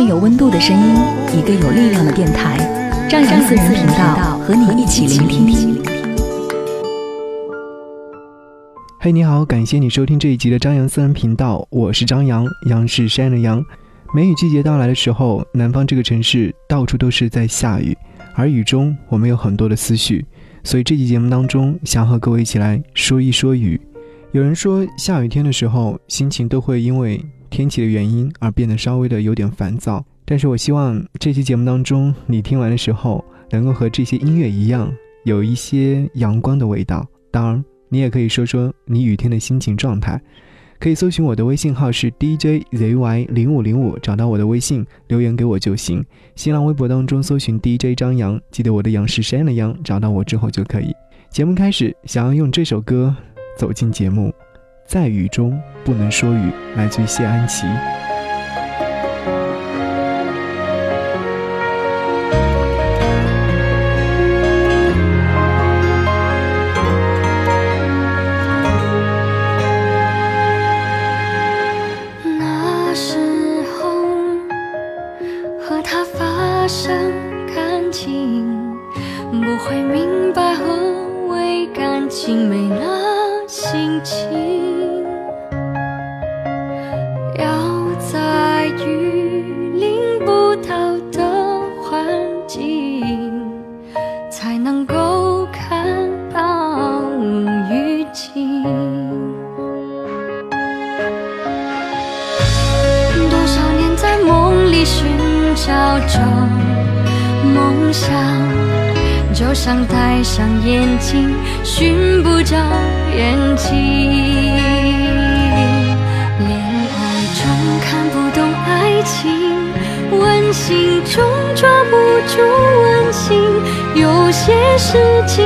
份有温度的声音，一个有力量的电台，张扬私人频道和你一起聆听。嘿，你好，感谢你收听这一集的张扬私人频道，我是张扬，杨是山的杨。梅雨季节到来的时候，南方这个城市到处都是在下雨，而雨中我们有很多的思绪，所以这期节目当中想和各位一起来说一说雨。有人说下雨天的时候，心情都会因为。天气的原因而变得稍微的有点烦躁，但是我希望这期节目当中你听完的时候，能够和这些音乐一样，有一些阳光的味道。当然，你也可以说说你雨天的心情状态，可以搜寻我的微信号是 DJZY 零五零五，找到我的微信留言给我就行。新浪微博当中搜寻 DJ 张扬，记得我的杨是山的杨，找到我之后就可以。节目开始，想要用这首歌走进节目。在雨中不能说雨，来自于谢安琪。上眼睛，寻不着眼睛。恋爱中看不懂爱情，温馨中抓不住温馨。有些事情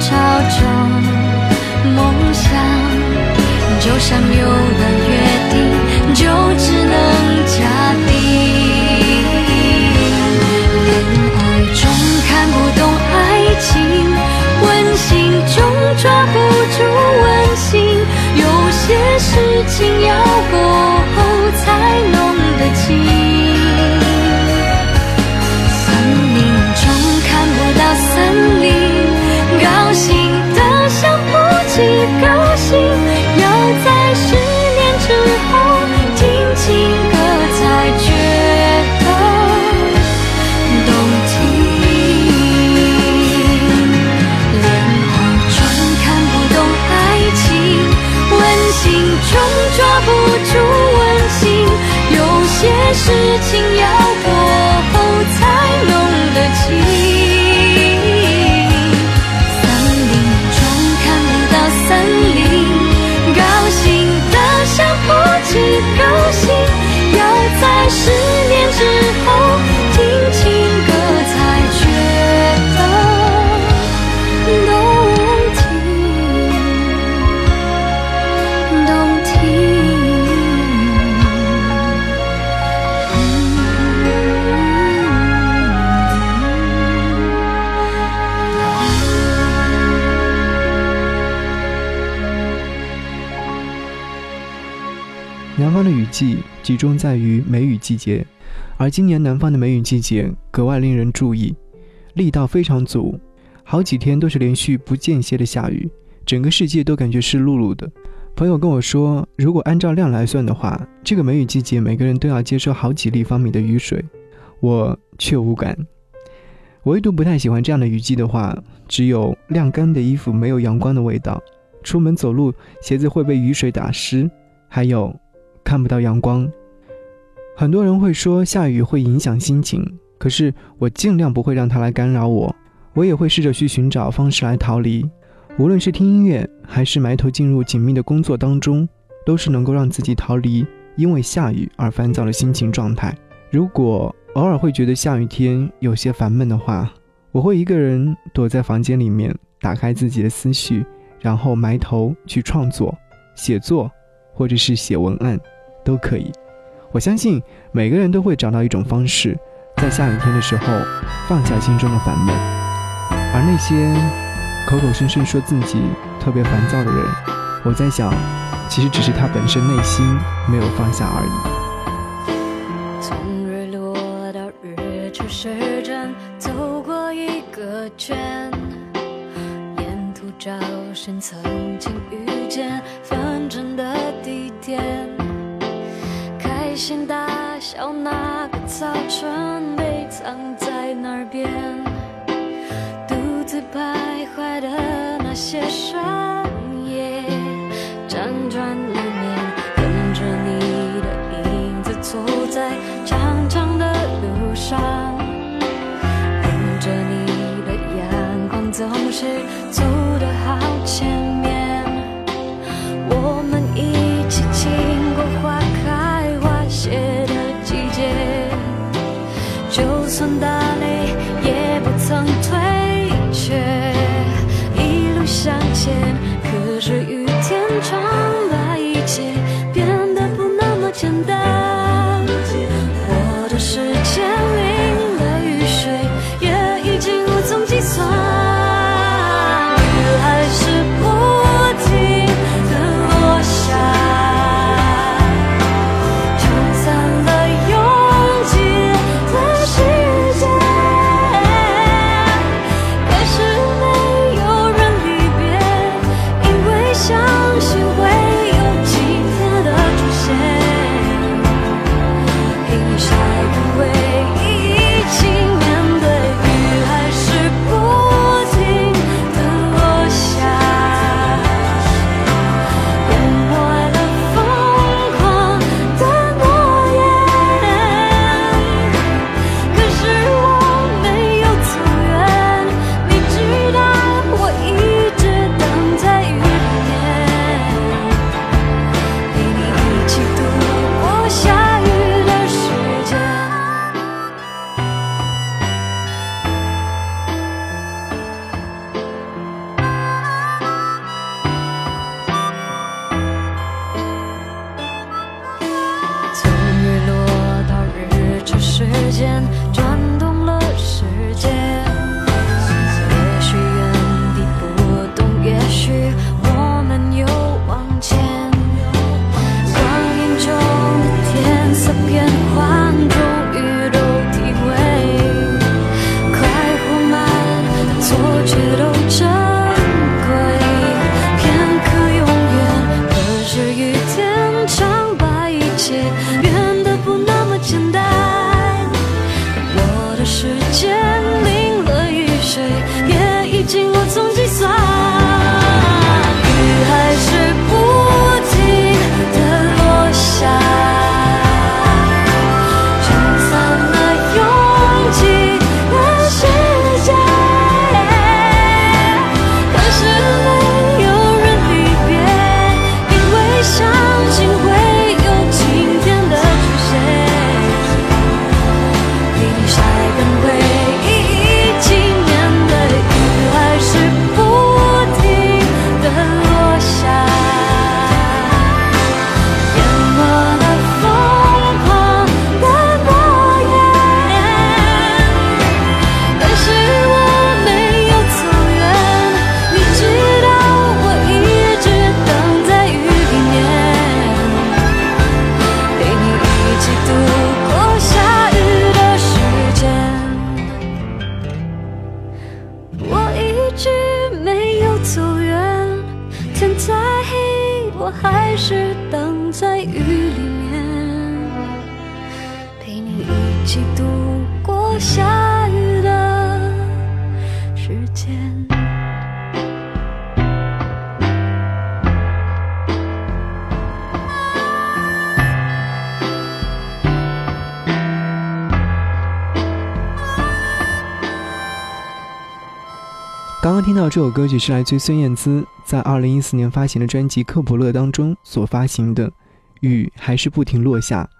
朝着梦想，就像有了约定，就只能假定。恋爱中看不懂爱情，温馨中抓不住温馨，有些事情要不。情要过后才。季集中在于梅雨季节，而今年南方的梅雨季节格外令人注意，力道非常足，好几天都是连续不间歇的下雨，整个世界都感觉湿漉漉的。朋友跟我说，如果按照量来算的话，这个梅雨季节每个人都要接收好几立方米的雨水，我却无感。唯独不太喜欢这样的雨季的话，只有晾干的衣服没有阳光的味道，出门走路鞋子会被雨水打湿，还有看不到阳光。很多人会说下雨会影响心情，可是我尽量不会让它来干扰我，我也会试着去寻找方式来逃离。无论是听音乐，还是埋头进入紧密的工作当中，都是能够让自己逃离因为下雨而烦躁的心情状态。如果偶尔会觉得下雨天有些烦闷的话，我会一个人躲在房间里面，打开自己的思绪，然后埋头去创作、写作，或者是写文案，都可以。我相信每个人都会找到一种方式，在下雨天的时候放下心中的烦闷，而那些。口口声声说自己特别烦躁的人，我在想，其实只是他本身内心没有放下而已。从日落到日出时针，走过一个圈，沿途找寻曾经遇见早晨，被藏在哪边？独自徘徊的那些深夜，辗转难眠，跟着你的影子走在长长的路上，迎着你的阳光，总是走得好前就算大雷也不曾退。却一路向前，这首歌曲是来自孙燕姿在二零一四年发行的专辑《克卜勒》当中所发行的，雨还是不停落下。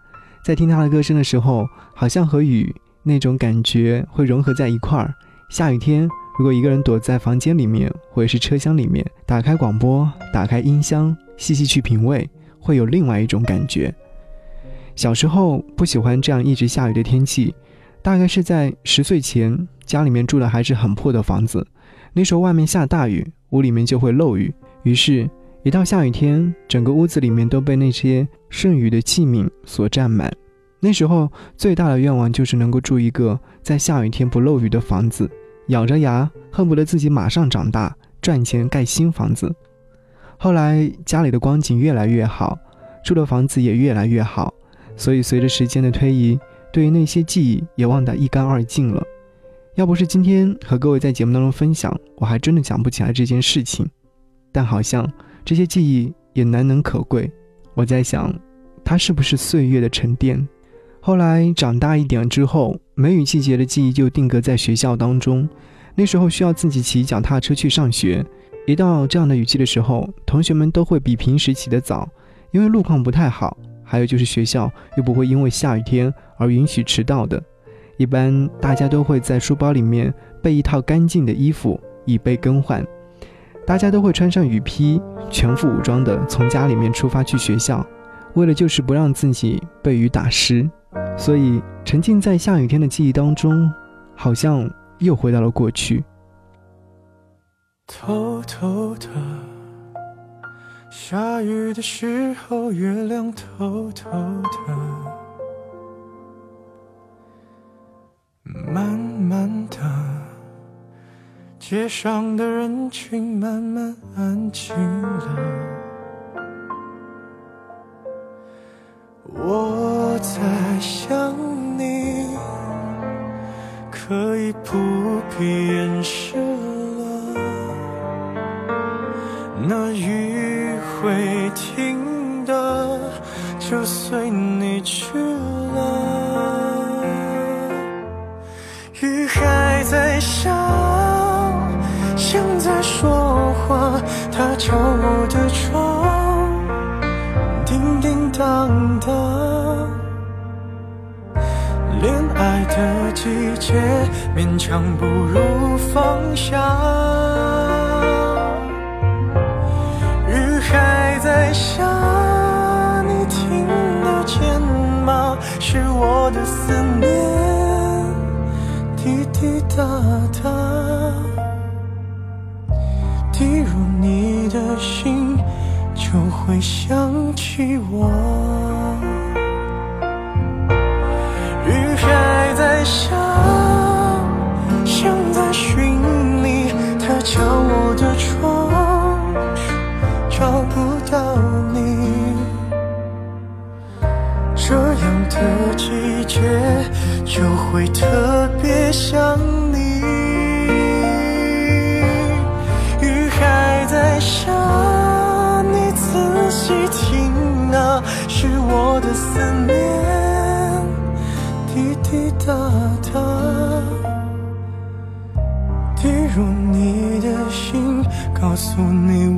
在听她的歌声的时候，好像和雨那种感觉会融合在一块儿。下雨天，如果一个人躲在房间里面或者是车厢里面，打开广播，打开音箱，细细去品味，会有另外一种感觉。小时候不喜欢这样一直下雨的天气，大概是在十岁前，家里面住的还是很破的房子。那时候外面下大雨，屋里面就会漏雨。于是，一到下雨天，整个屋子里面都被那些剩余的器皿所占满。那时候最大的愿望就是能够住一个在下雨天不漏雨的房子，咬着牙恨不得自己马上长大，赚钱盖新房子。后来家里的光景越来越好，住的房子也越来越好，所以随着时间的推移，对于那些记忆也忘得一干二净了。要不是今天和各位在节目当中分享，我还真的讲不起来这件事情。但好像这些记忆也难能可贵。我在想，它是不是岁月的沉淀？后来长大一点之后，梅雨季节的记忆就定格在学校当中。那时候需要自己骑脚踏车去上学，一到这样的雨季的时候，同学们都会比平时起得早，因为路况不太好。还有就是学校又不会因为下雨天而允许迟到的。一般大家都会在书包里面备一套干净的衣服，以备更换。大家都会穿上雨披，全副武装的从家里面出发去学校，为了就是不让自己被雨打湿。所以沉浸在下雨天的记忆当中，好像又回到了过去。偷偷的，下雨的时候，月亮偷偷的。慢慢的，街上的人群慢慢安静了。我在想你，可以不必掩饰话。它敲我的窗，叮叮当当。恋爱的季节，勉强不如放下。雨还在下，你听得见吗？是我的思念。滴滴答滴入你的心，就会想起我。雨还在下，像在寻你，它敲我的窗，找不到你。这样的季节。就会特别想告诉你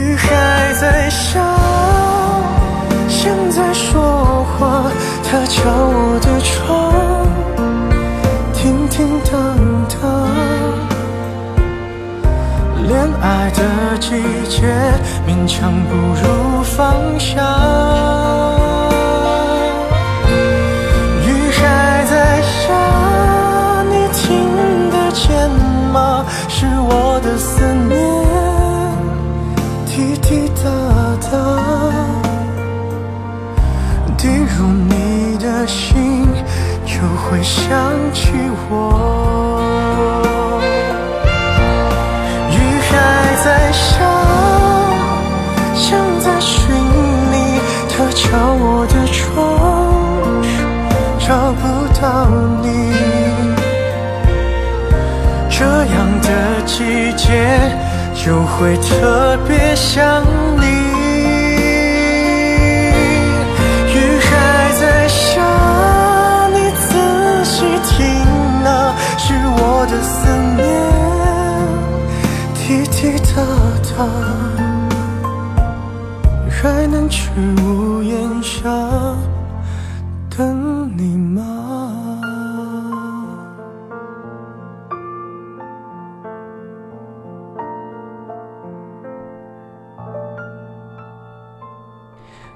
雨还在下，像在说话，它敲我的窗，叮叮当当。恋爱的季节，勉强不如放下。心，就会想起我。雨还在下，像在寻你，它敲我的窗，找不到你。这样的季节就会特别想你。的思念。滴滴答答，还能去屋檐下等你吗？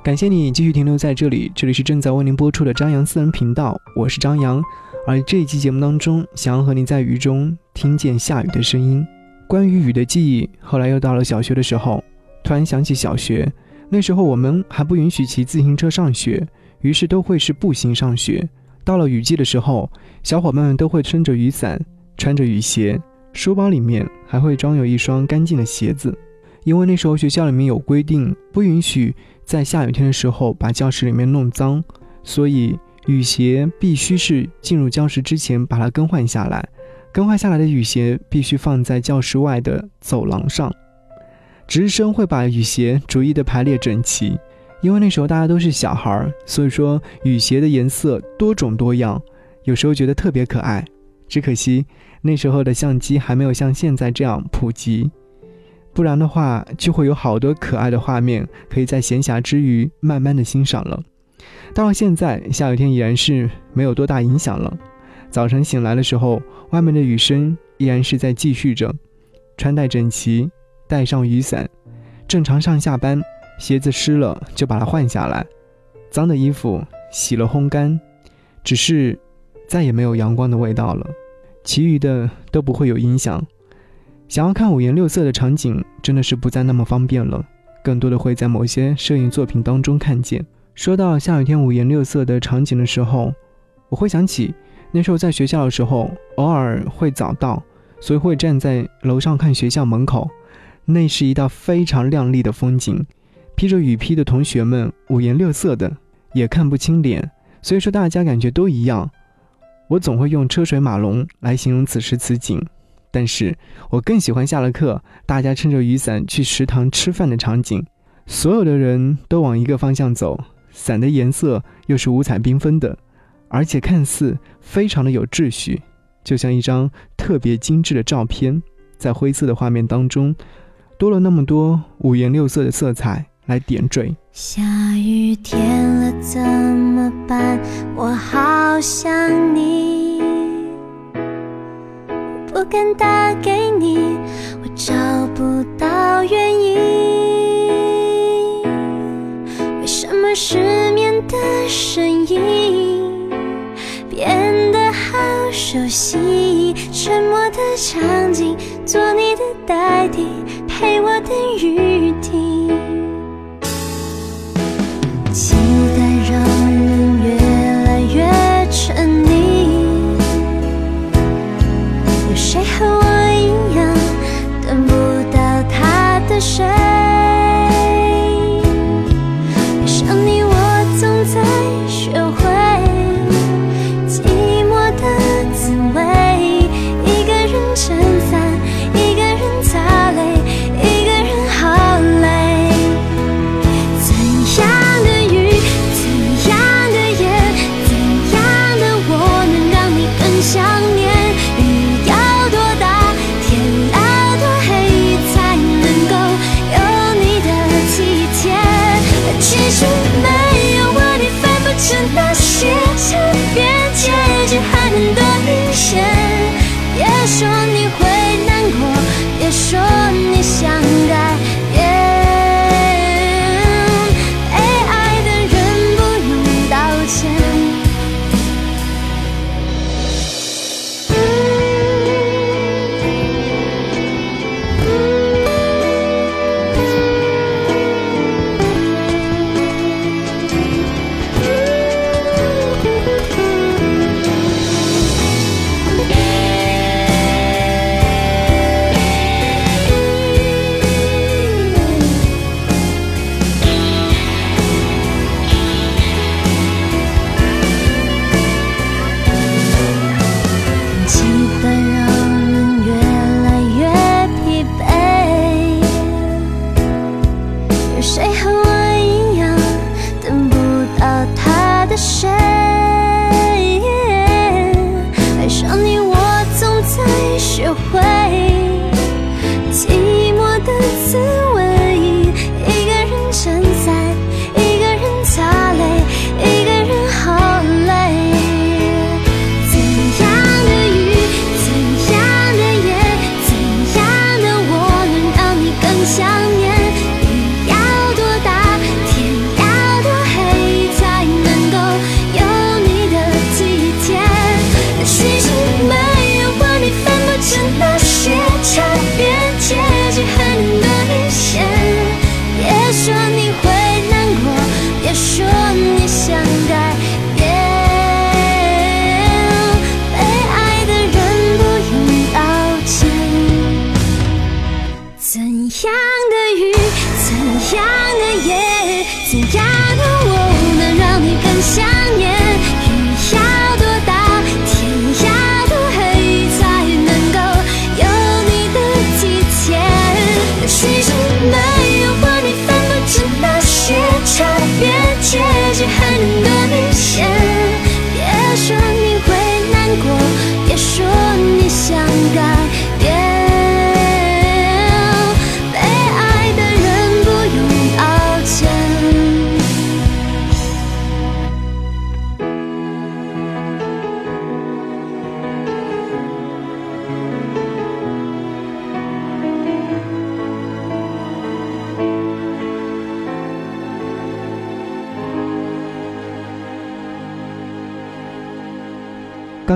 感谢你继续停留在这里，这里是正在为您播出的张扬私人频道，我是张扬。而这一期节目当中，想要和你在雨中听见下雨的声音。关于雨的记忆，后来又到了小学的时候，突然想起小学，那时候我们还不允许骑自行车上学，于是都会是步行上学。到了雨季的时候，小伙伴们都会撑着雨伞，穿着雨鞋，书包里面还会装有一双干净的鞋子，因为那时候学校里面有规定，不允许在下雨天的时候把教室里面弄脏，所以雨鞋必须是进入教室之前把它更换下来。更换下来的雨鞋必须放在教室外的走廊上，值日生会把雨鞋逐一的排列整齐。因为那时候大家都是小孩儿，所以说雨鞋的颜色多种多样，有时候觉得特别可爱。只可惜那时候的相机还没有像现在这样普及，不然的话就会有好多可爱的画面可以在闲暇之余慢慢的欣赏了。到了现在，下雨天已然是没有多大影响了。早晨醒来的时候，外面的雨声依然是在继续着。穿戴整齐，带上雨伞，正常上下班。鞋子湿了就把它换下来，脏的衣服洗了烘干。只是再也没有阳光的味道了，其余的都不会有影响。想要看五颜六色的场景，真的是不再那么方便了，更多的会在某些摄影作品当中看见。说到下雨天五颜六色的场景的时候，我会想起。那时候在学校的时候，偶尔会早到，所以会站在楼上看学校门口。那是一道非常亮丽的风景，披着雨披的同学们五颜六色的，也看不清脸，所以说大家感觉都一样。我总会用车水马龙来形容此时此景，但是我更喜欢下了课，大家撑着雨伞去食堂吃饭的场景，所有的人都往一个方向走，伞的颜色又是五彩缤纷的。而且看似非常的有秩序，就像一张特别精致的照片，在灰色的画面当中，多了那么多五颜六色的色彩来点缀。下雨天了怎么办？我好想你，不敢打给你，我找的声音？变得好熟悉，沉默的场景，做你的代替，陪我等雨停。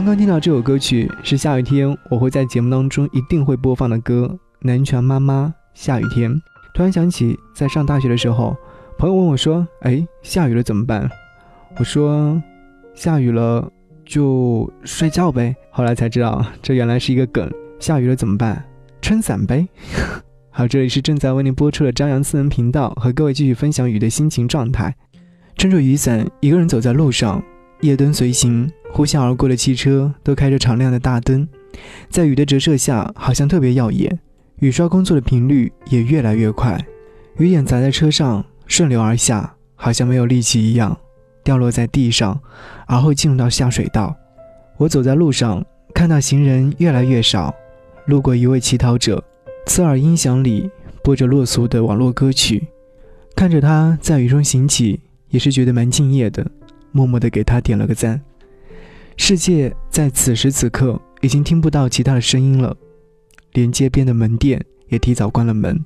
刚听到这首歌曲是下雨天我会在节目当中一定会播放的歌，南拳妈妈下雨天。突然想起在上大学的时候，朋友问我说：“哎，下雨了怎么办？”我说：“下雨了就睡觉呗。”后来才知道这原来是一个梗。下雨了怎么办？撑伞呗。好，这里是正在为您播出的张扬私人频道，和各位继续分享雨的心情状态。撑着雨伞，一个人走在路上，夜灯随行，呼啸而过的汽车都开着敞亮的大灯，在雨的折射下，好像特别耀眼。雨刷工作的频率也越来越快，雨点砸在车上，顺流而下，好像没有力气一样，掉落在地上，而后进入到下水道。我走在路上，看到行人越来越少，路过一位乞讨者，刺耳音响里播着落俗的网络歌曲，看着他在雨中行乞，也是觉得蛮敬业的，默默地给他点了个赞。世界在此时此刻已经听不到其他的声音了，连街边的门店也提早关了门，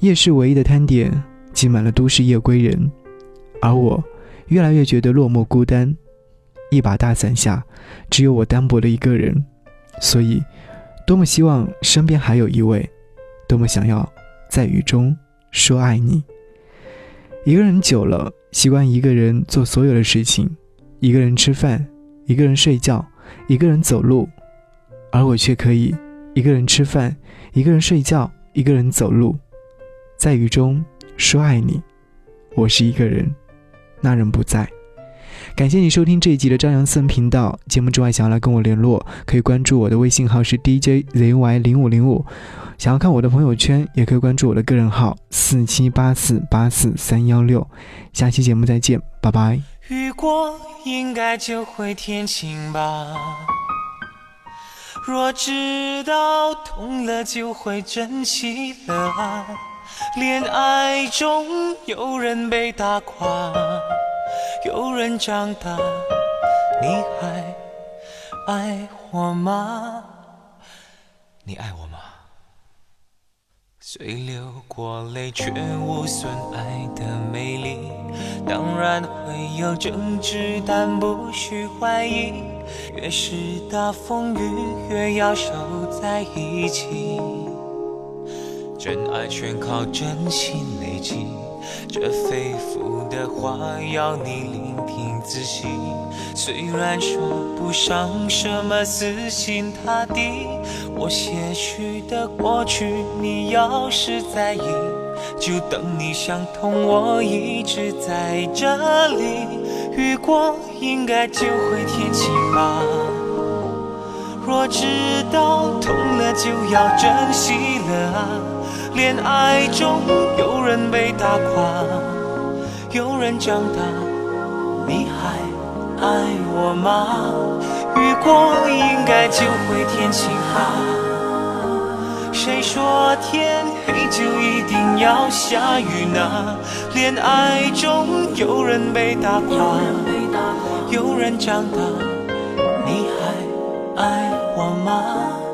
夜市唯一的摊点挤满了都市夜归人，而我越来越觉得落寞孤单。一把大伞下，只有我单薄的一个人，所以多么希望身边还有一位，多么想要在雨中说爱你。一个人久了，习惯一个人做所有的事情，一个人吃饭，一个人睡觉，一个人走路，而我却可以一个人吃饭，一个人睡觉，一个人走路，在雨中说爱你。我是一个人，那人不在。感谢你收听这一集的张扬私人频道。节目之外，想要来跟我联络，可以关注我的微信号是 DJZY 零五零五。想要看我的朋友圈，也可以关注我的个人号四七八四八四三幺六。下期节目再见，拜拜。雨过应该就会天晴吧。若知道痛了就会珍惜了啊。恋爱中有人被打垮，有人长大，你还爱我吗？你爱我吗？虽流过泪，却无损爱的美丽。当然会有争执，但不需怀疑。越是大风雨，越要守在一起。真爱全靠真心累积，这肺腑的话要你聆听仔细。虽然说不上什么死心塌地，我些许的过去，你要是在意，就等你想通，我一直在这里。雨过应该就会天晴吧。若知道痛了就要珍惜了啊，恋爱中有人被打垮。有人长大，你还爱我吗？雨过应该就会天晴啊。谁说天黑就一定要下雨呢？恋爱中有人被打垮，有人长大，你还爱我吗？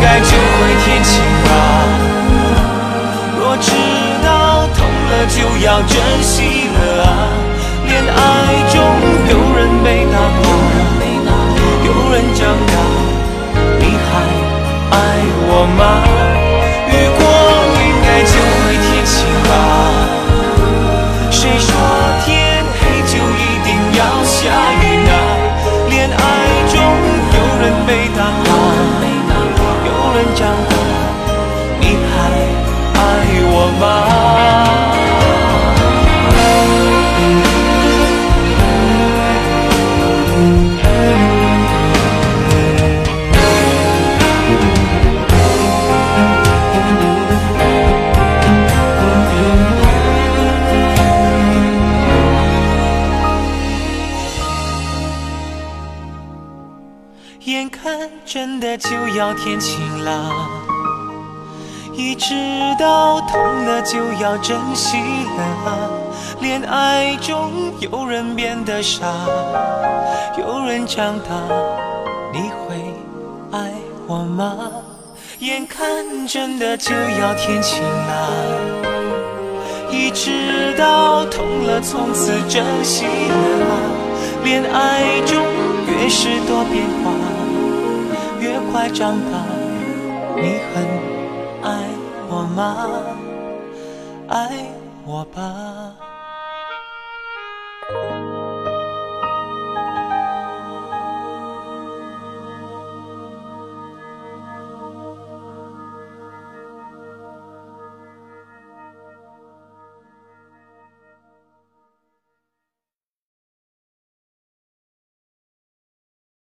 该就会天晴吧。若知道痛了，就要珍惜了啊。恋爱中有人被打破，天晴了，一直到痛了就要珍惜了啊。恋爱中有人变得傻，有人长大，你会爱我吗？眼看真的就要天晴了，一直到痛了从此珍惜了啊。恋爱中越是多变化，快长大。你很爱我吗？爱我吧。